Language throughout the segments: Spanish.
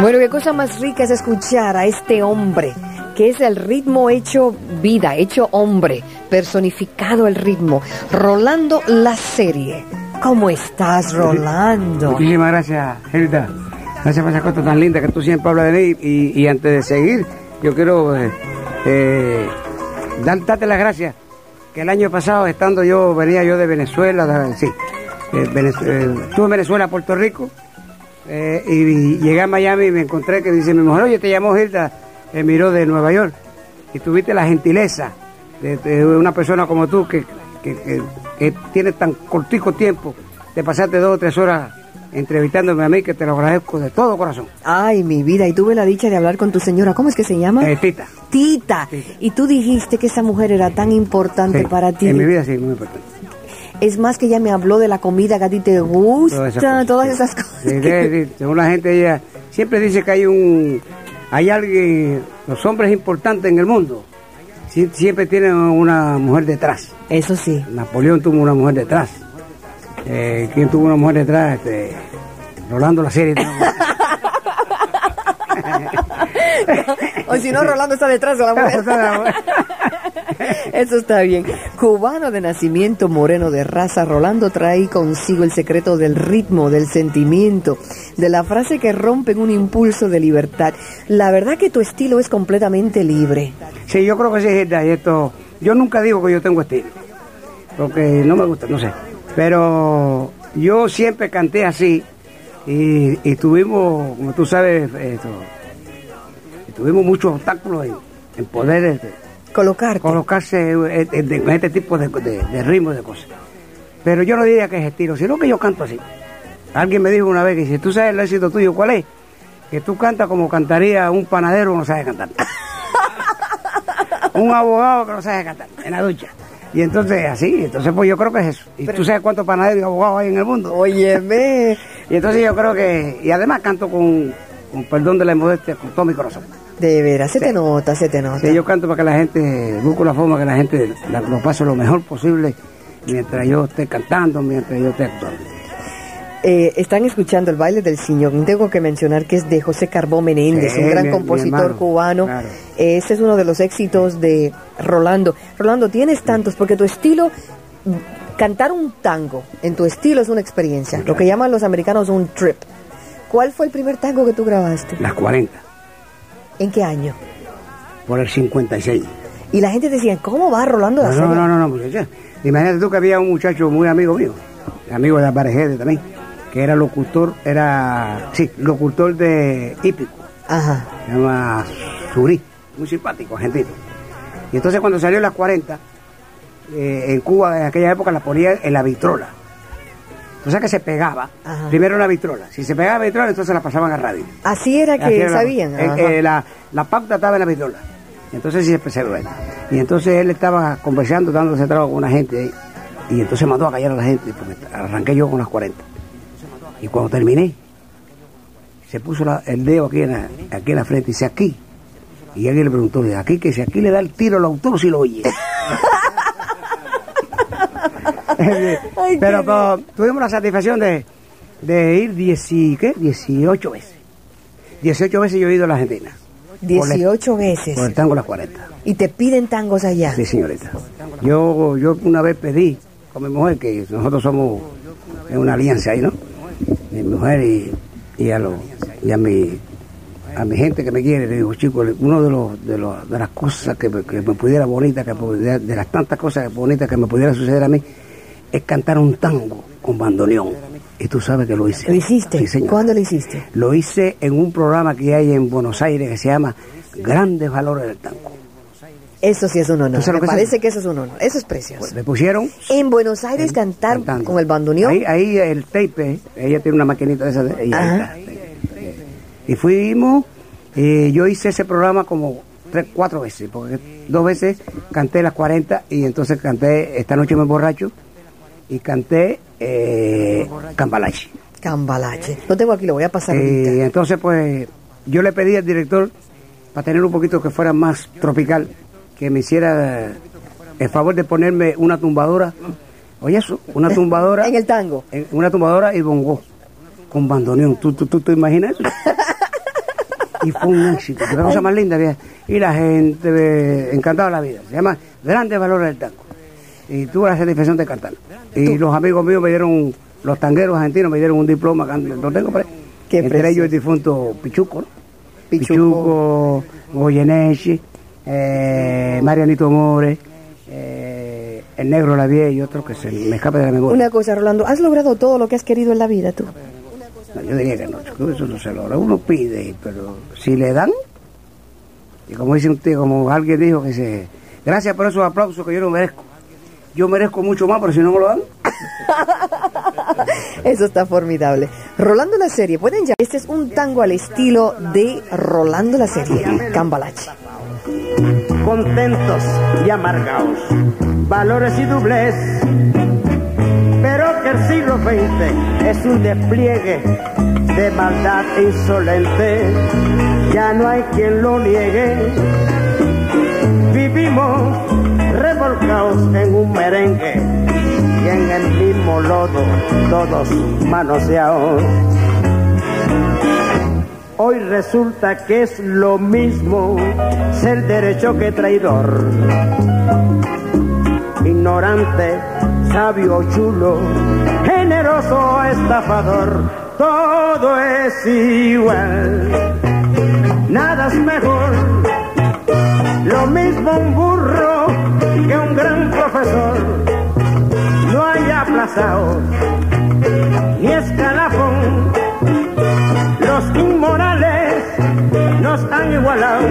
Bueno, qué cosa más rica es escuchar a este hombre, que es el ritmo hecho vida, hecho hombre, personificado el ritmo, Rolando la serie. ¿Cómo estás, Rolando? Muchísimas gracias, Hilda. Gracias por esa cosa tan linda que tú siempre hablas de mí. Y, y antes de seguir, yo quiero eh, eh, dar- darte las gracias. Que el año pasado, estando yo, venía yo de Venezuela, de- sí, eh, Venez- eh, estuve en Venezuela, Puerto Rico, eh, y, y llegué a Miami y me encontré que dice mi mujer, oye, te llamó Hilda, miró de Nueva York, y tuviste la gentileza de, de una persona como tú que, que, que- que tiene tan cortico tiempo de pasarte dos o tres horas entrevistándome a mí, que te lo agradezco de todo corazón. Ay, mi vida, y tuve la dicha de hablar con tu señora. ¿Cómo es que se llama? Eh, Tita. Tita. Y tú dijiste que esa mujer era tan importante Sí, para ti. En mi vida sí, muy importante. Es más que ella me habló de la comida que a ti te gusta, Todas esas cosas, todas esas cosas. Sí, que- sí, sí, según la gente, ella siempre dice que hay un, hay alguien, los hombres importantes en el mundo, sie- siempre tienen una mujer detrás. Eso sí. Napoleón tuvo una mujer detrás. Eh, ¿Quién tuvo una mujer detrás? Este, Rolando la serie. o si no, Rolando está detrás de la mujer. Eso está bien. Cubano de nacimiento, moreno de raza, Rolando trae consigo el secreto del ritmo, del sentimiento, de la frase que rompe un impulso de libertad. La verdad que tu estilo es completamente libre. Sí, yo creo que sí, y esto, yo nunca digo que yo tengo estilo, porque no me gusta, no sé, pero yo siempre canté así y, tuvimos, como tú sabes, esto, tuvimos muchos obstáculos en, en poder este, Colocarte. colocarse en este tipo de, de, de ritmos, de cosas. Pero yo no diría que es estilo, sino que yo canto así. Alguien me dijo una vez que dice, ¿tú sabes el éxito tuyo cuál es? Que tú cantas como cantaría un panadero que no sabe cantar. un abogado que no sabe cantar en la ducha. Y entonces así, entonces pues yo creo que es eso. Y tú sabes cuántos panaderos y abogados hay en el mundo. Óyeme. Y entonces yo creo que, y además canto con, con perdón de la modestia, con todo mi corazón. De veras, se te nota, se te nota. Sí, yo canto para que la gente, busco la forma que la gente la- lo pase lo mejor posible mientras yo esté cantando, mientras yo esté actuando. Eh, están escuchando el baile del Ciñón. Tengo que mencionar que es de José Carbó Menéndez, Sí, un gran mi- mi compositor hermano, cubano. claro. Este es uno de los éxitos de Rolando. Rolando, tienes tantos porque tu estilo, cantar un tango en tu estilo es una experiencia. Lo que llaman los americanos un trip. ¿Cuál fue el primer tango que tú grabaste? Las 40, ¿En qué año? por el 56. Y la gente decía, ¿cómo va Rolando la No, no, no, no, muchacha. Imagínate tú que había un muchacho muy amigo mío, amigo de Aparejede también, que era locutor, era, sí, locutor de hípico. Ajá. se llama Surí, muy simpático, argentino. Y entonces cuando salió las 40, eh, en Cuba en aquella época la ponían en la vitrola. O sea que se pegaba, Ajá. primero la vitrola. Si se pegaba la vitrola, entonces la pasaban a radio. Así era que Así era la- sabían. eh, eh, la, la pauta estaba en la vitrola. Entonces sí se bueno. Y entonces él estaba conversando, dándose trago con una gente. Y entonces mandó a callar a la gente, porque arranqué yo con las 40. Y cuando terminé, se puso la- el dedo aquí en, la, aquí en la frente y dice aquí. Y alguien le preguntó, "¿De aquí que si aquí le da el tiro al autor si lo oye. Ay, pero, tuvimos la satisfacción de, de ir 10 y- ¿qué? 18 veces. 18 veces yo he ido a la Argentina. 18 veces. Por el tango Las 40. Y te piden tangos allá. Sí, señorita. Yo, yo una vez pedí con mi mujer, que nosotros somos en una alianza ahí, ¿no? Mi mujer y, y a, los y a, mi, a mi gente que me quiere, le digo, chicos, uno de, los, de, los, de las cosas que, me- que me pudiera bonita, que pudiera- de las tantas cosas bonitas que me pudiera suceder a mí, es cantar un tango con bandoneón. Y tú sabes que lo hice. ¿Lo hiciste? Sí, señor. ¿Cuándo lo hiciste? Lo hice en un programa que hay en Buenos Aires que se llama Grandes Valores del Tango. Eso sí es un honor. ¿Tú sabes Me lo que es parece que eso es un honor. Eso es precioso. Me pusieron En Buenos Aires cantar cantando. con el bandoneón. Ahí, ahí el tape, ella tiene una maquinita de esa. de- y, ahí y fuimos Y yo hice ese programa como tres, cuatro veces, porque dos veces canté las 40 y entonces canté Esta noche me borracho y canté eh, Cambalache. Cambalache. Lo tengo aquí, lo voy a pasar. Y ahorita. entonces pues yo le pedí al director para tener un poquito que fuera más tropical, que me hiciera el favor de ponerme una tumbadora. Oye eso, una tumbadora. En el tango. en una tumbadora y bongo con bandoneón. ¿Tú, tú, tú te imaginas eso? y fue un éxito, qué cosa más linda. Y la gente eh, encantada la vida. Se llama Grandes Valores del Tango. Y tuve la satisfacción de cantar. Y los amigos míos me dieron, los tangueros argentinos me dieron un diploma, lo tengo por ahí. Qué Entre ellos el difunto Pichuco, ¿no? Pichuco. Goyeneche, eh, Marianito More, eh, el Negro Lavie y otros que se me escapa de la memoria. Una cosa, Rolando, ¿has logrado todo lo que has querido en la vida tú? No, yo diría que no, eso no se logra. Uno pide, pero si le dan, y como dice usted, como alguien dijo que se. Gracias por esos aplausos que yo no merezco. Yo merezco mucho más, pero si no me lo dan. Eso está formidable. Rolando la serie, pueden llamar. Este es un tango al estilo de Rolando la serie, Cambalache. contentos y amargados, valores y doblez. Pero que el siglo XX es un despliegue de maldad insolente, ya no hay quien lo niegue. Vivimos en un merengue y en el mismo lodo, todos manoseados. Hoy resulta que es lo mismo ser derecho que traidor. Ignorante, sabio, chulo, generoso, estafador, todo es igual. Nada es mejor, lo mismo un que un gran profesor. No hay aplazados ni escalafón los inmorales nos han igualado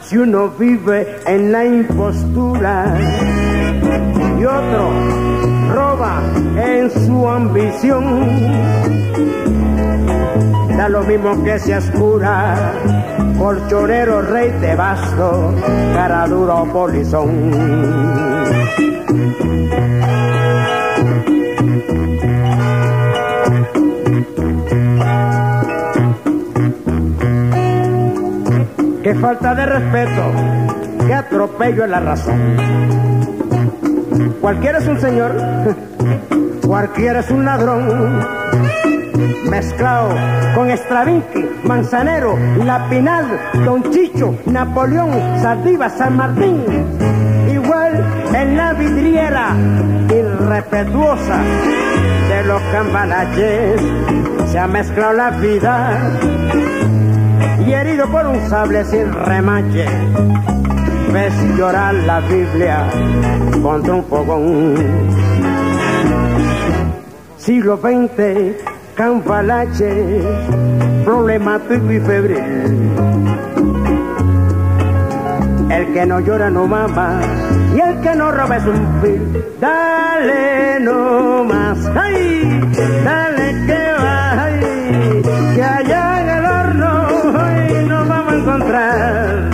si uno vive en la impostura y otro roba en su ambición. Mismo que seas cura, colchonero, rey de basto, cara duro polizón. Qué falta de respeto, qué atropello en la razón. Cualquiera es un señor, cualquiera es un ladrón. Mezclado con Stravinsky, Manzanero, La Pinal, Don Chicho, Napoleón, Sardiva, San Martín. Igual en la vidriera irrespetuosa de los cambalaches se ha mezclado la vida y herido por un sable sin remache. Ves llorar la Biblia contra un fogón. Siglo XX, Campalache, problemático y febril. El que no llora no mama y el que no roba es un fil. Dale no más, ay, dale que va, que allá en el horno hoy nos vamos a encontrar.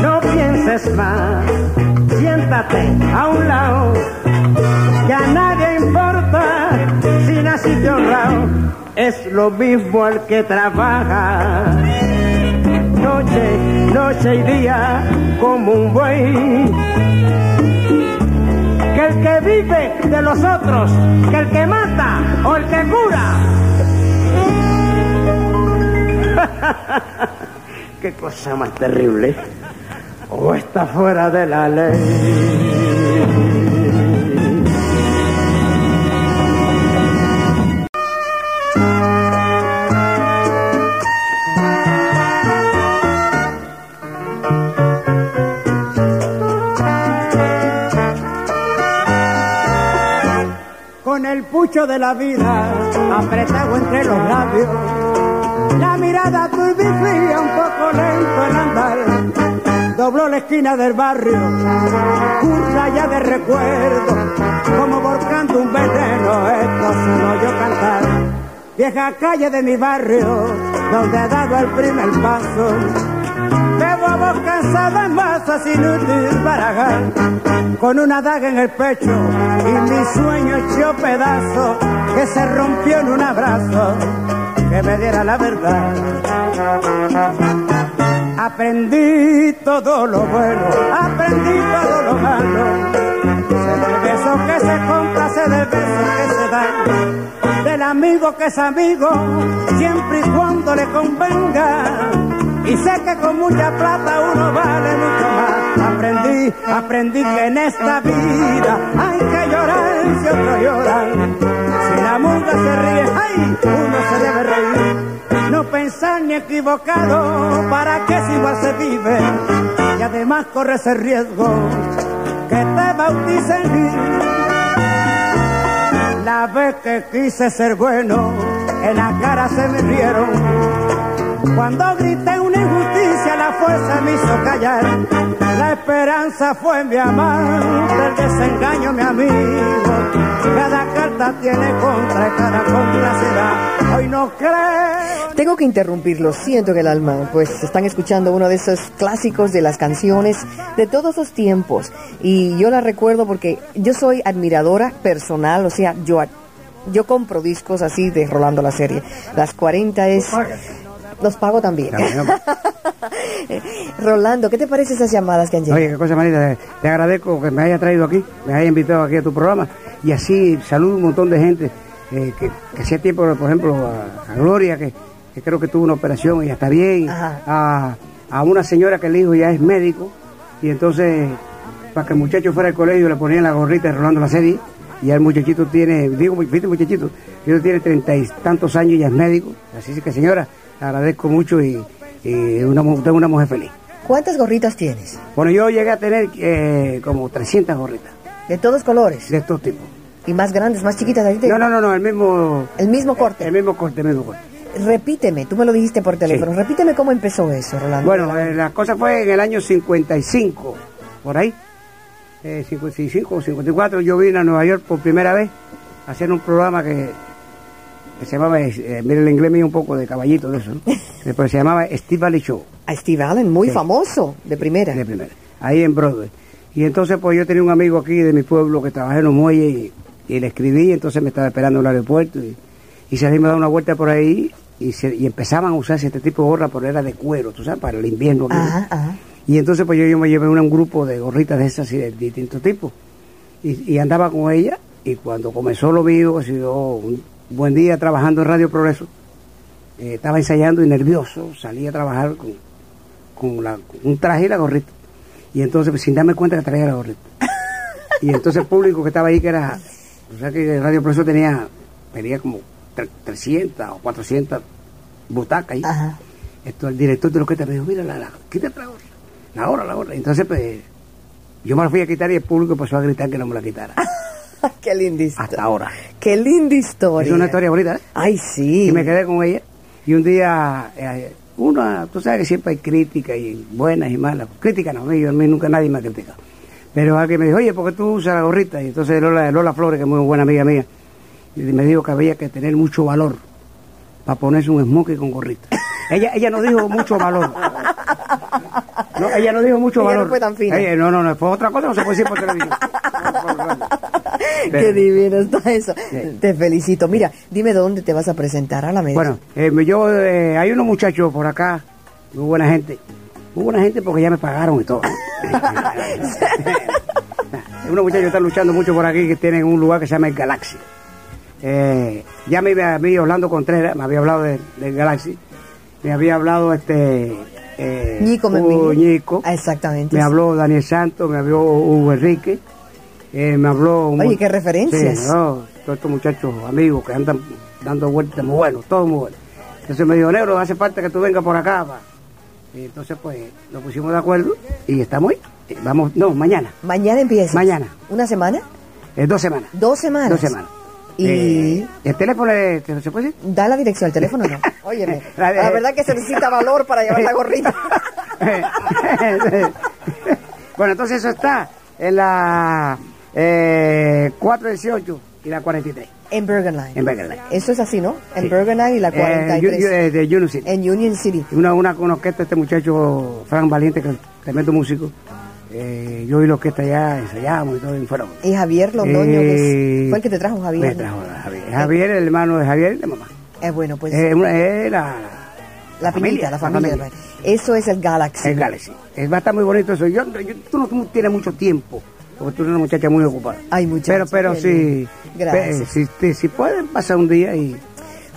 No pienses más, siéntate a un lado, Es lo mismo el que trabaja noche, noche y día como un buey. Que el que vive de los otros, que el que mata o el que cura. Qué cosa más terrible. O está fuera de la ley. El pucho de la vida apretado entre los labios, la mirada turbicía un poco lento el andar. Dobló la esquina del barrio, un raya de recuerdo, como volcando un veneno, esto solo yo cantar. Vieja calle de mi barrio, donde ha dado el primer paso. Masas inútil barajar, con una daga en el pecho y mi sueño hecho pedazo, que se rompió en un abrazo, que me diera la verdad. Aprendí todo lo bueno, aprendí todo lo malo. Sé del beso que se compra, sé del beso que se da. Del amigo que es amigo, siempre y cuando le convenga. Y sé que con mucha plata uno vale mucho más. Aprendí, aprendí que en esta vida hay que llorar si otros lloran. Si la muda se ríe, ay, uno se debe reír no pensar ni equivocado, para que si igual se vive y además corre ese riesgo que te bauticen. La vez que quise ser bueno, en la cara se me rieron. Cuando grité una injusticia, la fuerza me hizo callar. La esperanza fue mi amante, el desengaño mi amigo. Cada carta tiene contra cada será. Hoy no creo. Tengo que interrumpirlo, siento que el alma, pues están escuchando uno de esos clásicos de las canciones de todos los tiempos. Y yo la recuerdo porque yo soy admiradora personal, o sea, yo, yo compro discos así de Rolando la serie. Las 40 es... Los pago también. Rolando, ¿qué te parece esas llamadas que han llegado? Oye, qué cosa manita, te agradezco que me haya traído aquí, me haya invitado aquí a tu programa. Y así saludo un montón de gente eh, que, que hacía tiempo, por ejemplo, a, a Gloria, que, que creo que tuvo una operación y ya está bien, a, a una señora que el hijo ya es médico y entonces para que el muchacho fuera al colegio le ponían la gorrita de Rolando la serie y ya el muchachito tiene, digo, viste muchachito, tiene treinta y tantos años y ya es médico, así que señora, agradezco mucho y, y una, una mujer feliz. ¿Cuántas gorritas tienes? Bueno, yo llegué a tener eh, como 300 gorritas De todos colores. de estos tipos. Y más grandes, más chiquitas. ahí te- No, no, no, no, el mismo, El mismo corte. el mismo corte, el mismo corte. Repíteme, tú me lo dijiste por teléfono. Sí. Repíteme cómo empezó eso, Rolando. Bueno, eh, la cosa fue en el año 55, por ahí. Eh, 55 o 54, yo vine a Nueva York por primera vez a hacer un programa que se llamaba, eh, mire el inglés mío un poco de caballito de eso, ¿no? Después se llamaba Steve Valley Show. A Steve Allen, muy Sí. famoso, de primera. de primera, ahí en Broadway. Y entonces pues yo tenía un amigo aquí de mi pueblo que trabajaba en los muelles y, y le escribí, entonces me estaba esperando en el aeropuerto y, y salimos a dar una vuelta por ahí y, se- y empezaban a usarse este tipo de gorra, pero era de cuero, tú sabes, para el invierno. Ajá, ajá. Y entonces pues yo, yo me llevé una- un grupo de gorritas de esas y de distintos tipos. Y, y andaba con ella y cuando comenzó lo mío, ha sido un buen día trabajando en Radio Progreso, eh, estaba ensayando y nervioso, salí a trabajar con, con, la- con un traje y la gorrita. Y entonces pues, sin darme cuenta que traía la gorrita. Y entonces el público que estaba ahí, que era, o sea que Radio Progreso tenía, tenía como tre- 300 o 400 butacas ahí Ajá. esto el director de la orquesta me dijo, mira, la, la, quítate la gorra, la hora, la hora. Entonces, pues, yo me la fui a quitar y el público empezó a gritar que no me la quitara. Qué linda historia. Hasta ahora. Qué linda historia. Es una historia bonita, ¿eh? Ay, sí. Y me quedé con ella. Y un día, eh, una, tú sabes que siempre hay críticas y buenas y malas. Críticas no, mí, a mí nunca nadie me ha criticado. Pero alguien me dijo, oye, ¿por qué tú usas la gorrita? Y entonces Lola, Lola Flores, que es muy buena amiga mía, y me dijo que había que tener mucho valor para ponerse un smoking con gorrita. ella, ella no dijo mucho valor. No, ella no dijo mucho Ella no valor. fue tan fina. Ella- no, no, no, fue otra cosa, no se puede decir por televisión. Qué divino está eso. Sí. Te felicito. Mira, dime dónde te vas a presentar a la mesa. Bueno, eh, yo, eh, hay unos muchachos por acá, muy buena gente. Muy buena gente porque ya me pagaron y todo. unos muchachos están luchando mucho por aquí que tienen un lugar que se llama el Galaxy. Eh, ya me había a mí Orlando Contreras, me había hablado de- del Galaxy. Me había hablado este... Eh, Ñico Hugo. Ñico. Ah, exactamente. Me sí. habló Daniel Santos, me habló Hugo Enrique. Eh, me habló... Oye, qué referencias. Sí, no, todos estos muchachos amigos que andan dando vueltas muy buenos, todos muy buenos. Entonces me dijo, Negro, hace falta que tú vengas por acá. pa". Y entonces pues nos pusimos de acuerdo y estamos ahí. Eh, Vamos, no, mañana, Mañana empieza. Mañana. ¿Una semana? eh, dos semanas. Dos semanas. Dos semanas. Y Eh, el teléfono, eh, ¿se puede decir? da la dirección, el teléfono no. Óyeme, La la verdad que se necesita valor para llevar la gorrita. bueno, entonces eso está en la eh, 418 y la 43. En Bergen Line. En Bergen Line. Eso es así, ¿no? En Sí. Bergen Line y la Eh, 43. yo- yo, eh, de Union City. en Union City. Una, una con orquesta, este muchacho, Frank Valiente, que es tremendo músico. Eh, yo y la orquesta ya ensayamos y todo, y fueron. Y Javier Londoño, que Eh, es- fue el que te trajo Javier. Me trajo Javier. Javier, el hermano de Javier y de mamá. Eh, bueno, pues Eh, una- es la, la piñita, la familia. familia. Eso es el Galaxy. El Galaxy. Es, va a estar muy bonito eso. Yo, yo- tú no tú tienes mucho tiempo, porque tú eres una muchacha muy ocupada. Ay, muchacha, Pero, pero sí. Gracias. Si, si pueden pasar un día y.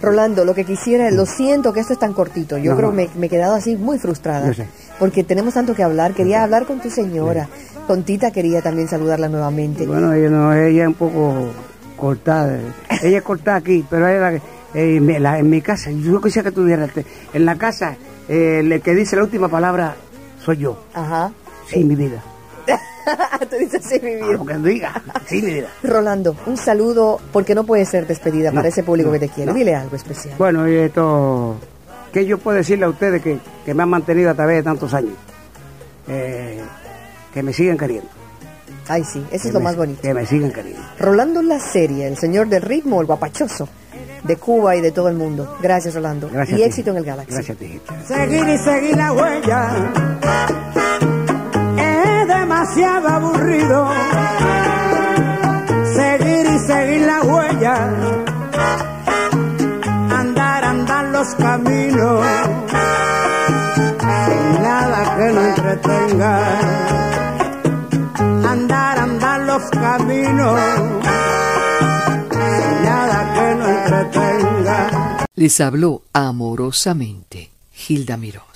Rolando, lo que quisiera, lo siento que esto es tan cortito. Yo No, creo que me, me he quedado así muy frustrada. Sé. Porque tenemos tanto que hablar. Quería hablar con tu señora. Con Tita quería también saludarla nuevamente. Bueno, ella, no, ella es un poco cortada. Ella es cortada aquí, pero ella, la- eh, me- la- en mi casa, yo quisiera que tuviera. En la casa, eh, el que dice la última palabra soy yo. Ajá. Sí, mi vida. Tú dices sí, mi vida. Lo que diga, sí, mi vida. Rolando, un saludo, porque no puede ser despedida No, para ese público no, que te quiere. no. Dile algo especial. Bueno, y esto, ¿qué yo puedo decirle a ustedes que, que me han mantenido a través de tantos años? Eh, que me sigan queriendo. Ay, sí, eso Que es lo me- más bonito. Que me sigan queriendo. Rolando la serie, el señor del ritmo, el guapachoso de Cuba y de todo el mundo. Gracias, Rolando. Gracias. y éxito en el Galaxy. Gracias, tijita. Seguir y seguir la huella demasiado aburrido. Seguir y seguir la huella, andar, andar los caminos, sin nada que no entretenga. Andar, andar los caminos, sin nada que no entretenga. Les habló amorosamente Hilda Miró.